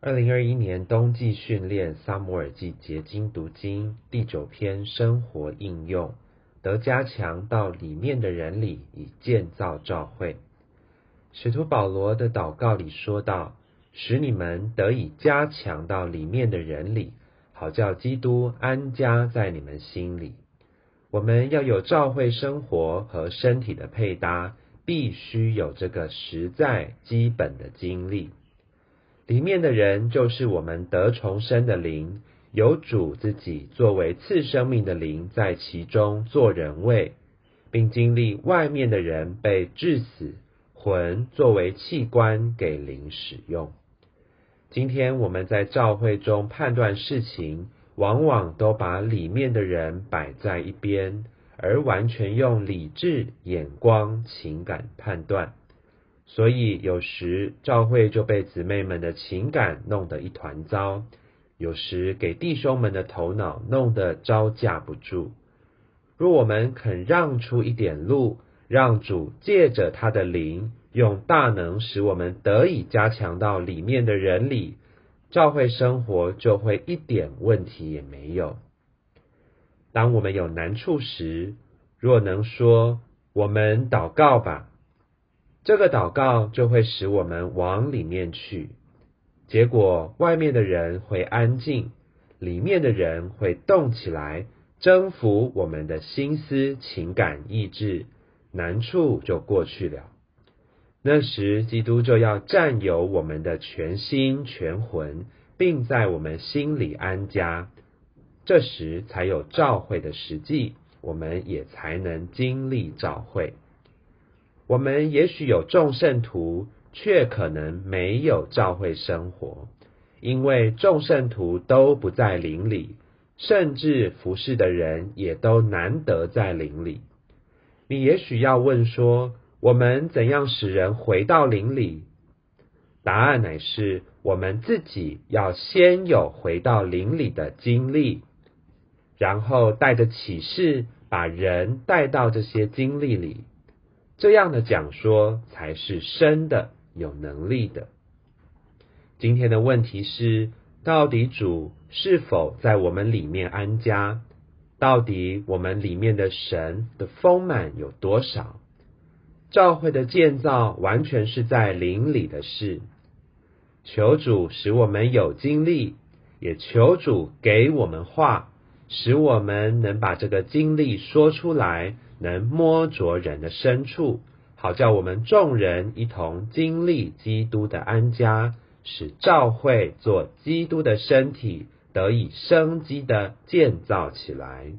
二零二一年冬季训练撒摩尔记结晶读经第九篇生活应用，得加强到里面的人里，以建造教会。使徒保罗的祷告里说道：“使你们得以加强到里面的人里，好叫基督安家在你们心里。”我们要有教会生活和身体的配搭，必须有这个实在基本的经历。里面的人就是我们得重生的灵，有主自己作为次生命的灵在其中做人位，并经历外面的人被致死，魂作为器官给灵使用。今天我们在教会中判断事情，往往都把里面的人摆在一边，而完全用理智、眼光、情感判断。所以有时教会就被姊妹们的情感弄得一团糟，有时给弟兄们的头脑弄得招架不住。若我们肯让出一点路，让主借着他的灵，用大能使我们得以加强到里面的人里，教会生活就会一点问题也没有。当我们有难处时，若能说我们祷告吧。这个祷告就会使我们往里面去，结果外面的人会安静，里面的人会动起来，征服我们的心思、情感、意志，难处就过去了。那时，基督就要占有我们的全心全魂，并在我们心里安家。这时才有召会的实际，我们也才能经历召会。我们也许有众圣徒，却可能没有教会生活，因为众圣徒都不在灵里，甚至服侍的人也都难得在灵里。你也许要问说：我们怎样使人回到灵里？答案乃是：我们自己要先有回到灵里的经历，然后带着启示，把人带到这些经历里。这样的讲说才是深的、有能力的。今天的问题是：到底主是否在我们里面安家？到底我们里面的神的丰满有多少？教会的建造完全是在灵里的事。求主使我们有经历，也求主给我们话，使我们能把这个经历说出来。能摸着人的深处，好叫我们众人一同经历基督的安家，使教会做基督的身体得以生机的建造起来。